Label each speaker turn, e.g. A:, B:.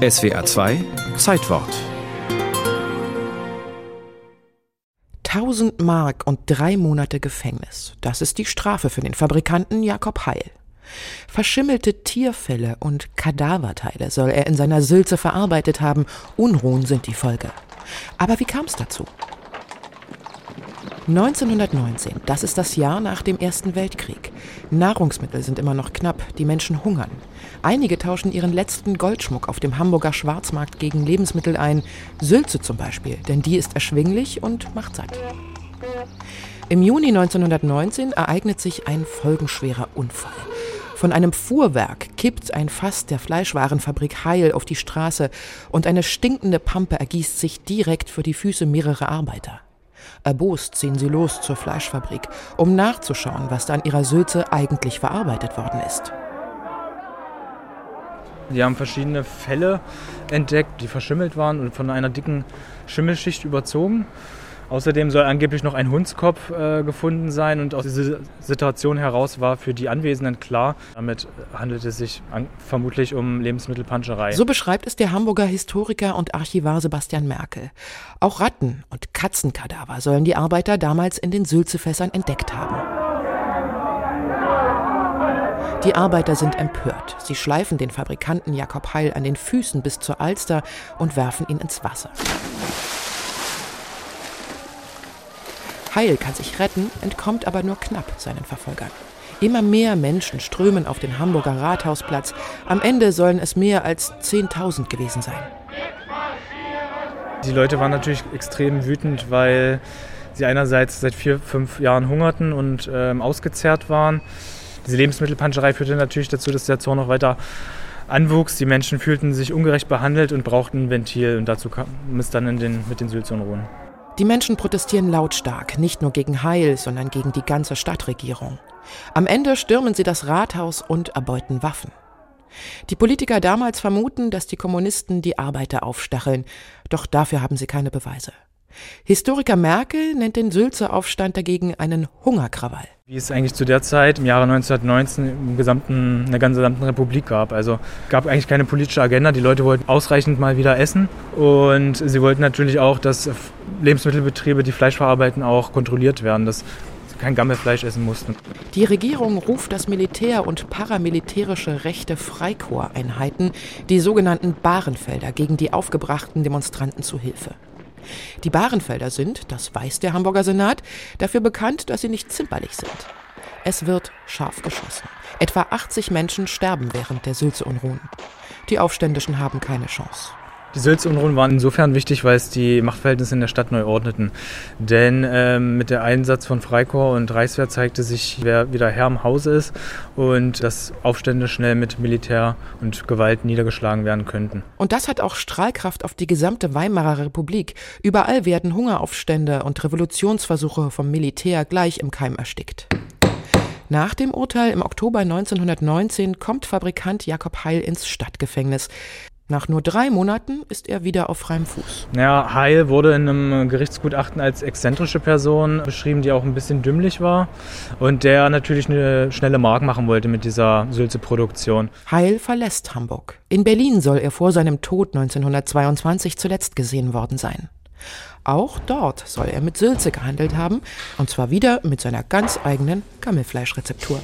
A: SWA 2 Zeitwort
B: 1000 Mark und drei Monate Gefängnis. Das ist die Strafe für den Fabrikanten Jakob Heil. Verschimmelte Tierfälle und Kadaverteile soll er in seiner Sülze verarbeitet haben. Unruhen sind die Folge. Aber wie kam es dazu? 1919, das ist das Jahr nach dem Ersten Weltkrieg. Nahrungsmittel sind immer noch knapp, die Menschen hungern. Einige tauschen ihren letzten Goldschmuck auf dem Hamburger Schwarzmarkt gegen Lebensmittel ein, Sülze zum Beispiel, denn die ist erschwinglich und macht satt. Im Juni 1919 ereignet sich ein folgenschwerer Unfall. Von einem Fuhrwerk kippt ein Fass der Fleischwarenfabrik Heil auf die Straße und eine stinkende Pampe ergießt sich direkt für die Füße mehrerer Arbeiter. Erbost ziehen sie los zur Fleischfabrik, um nachzuschauen, was da an ihrer Sülze eigentlich verarbeitet worden ist.
C: Die haben verschiedene Fälle entdeckt, die verschimmelt waren und von einer dicken Schimmelschicht überzogen. Außerdem soll angeblich noch ein Hundskopf äh, gefunden sein und aus dieser Situation heraus war für die Anwesenden klar, damit handelt es sich an, vermutlich um Lebensmittelpanscherei.
B: So beschreibt es der Hamburger Historiker und Archivar Sebastian Merkel. Auch Ratten- und Katzenkadaver sollen die Arbeiter damals in den Sülzefässern entdeckt haben. Die Arbeiter sind empört. Sie schleifen den Fabrikanten Jakob Heil an den Füßen bis zur Alster und werfen ihn ins Wasser. Heil kann sich retten, entkommt aber nur knapp seinen Verfolgern. Immer mehr Menschen strömen auf den Hamburger Rathausplatz. Am Ende sollen es mehr als 10.000 gewesen sein.
C: Die Leute waren natürlich extrem wütend, weil sie einerseits seit vier, fünf Jahren hungerten und ähm, ausgezehrt waren. Diese Lebensmittelpanscherei führte natürlich dazu, dass der Zorn noch weiter anwuchs. Die Menschen fühlten sich ungerecht behandelt und brauchten ein Ventil. Und dazu kam es dann den, mit den Sülzunruhen.
B: Die Menschen protestieren lautstark, nicht nur gegen Heil, sondern gegen die ganze Stadtregierung. Am Ende stürmen sie das Rathaus und erbeuten Waffen. Die Politiker damals vermuten, dass die Kommunisten die Arbeiter aufstacheln, doch dafür haben sie keine Beweise. Historiker Merkel nennt den Sülzer Aufstand dagegen einen Hungerkrawall.
C: Wie es eigentlich zu der Zeit im Jahre 1919 im gesamten, in der gesamten Republik gab. Also gab eigentlich keine politische Agenda. Die Leute wollten ausreichend mal wieder essen und sie wollten natürlich auch, dass Lebensmittelbetriebe, die Fleisch verarbeiten, auch kontrolliert werden, dass sie kein Gammelfleisch essen mussten.
B: Die Regierung ruft das Militär und paramilitärische rechte Freikorpseinheiten, die sogenannten Bahrenfelder, gegen die aufgebrachten Demonstranten zu Hilfe. Die Bahrenfelder sind, das weiß der Hamburger Senat, dafür bekannt, dass sie nicht zimperlich sind. Es wird scharf geschossen. Etwa 80 Menschen sterben während der Sülze-Unruhen. Die Aufständischen haben keine Chance.
C: Die Sülz-Unruhen waren insofern wichtig, weil es die Machtverhältnisse in der Stadt neu ordneten. Denn ähm, mit der Einsatz von Freikorps und Reichswehr zeigte sich, wer wieder Herr im Hause ist und dass Aufstände schnell mit Militär und Gewalt niedergeschlagen werden könnten.
B: Und das hat auch Strahlkraft auf die gesamte Weimarer Republik. Überall werden Hungeraufstände und Revolutionsversuche vom Militär gleich im Keim erstickt. Nach dem Urteil im Oktober 1919 kommt Fabrikant Jakob Heil ins Stadtgefängnis. Nach nur drei Monaten ist er wieder auf freiem Fuß.
C: Ja, Heil wurde in einem Gerichtsgutachten als exzentrische Person beschrieben, die auch ein bisschen dümmlich war und der natürlich eine schnelle Mark machen wollte mit dieser Sülze-Produktion.
B: Heil verlässt Hamburg. In Berlin soll er vor seinem Tod 1922 zuletzt gesehen worden sein. Auch dort soll er mit Sülze gehandelt haben, und zwar wieder mit seiner ganz eigenen Gammelfleischrezeptur.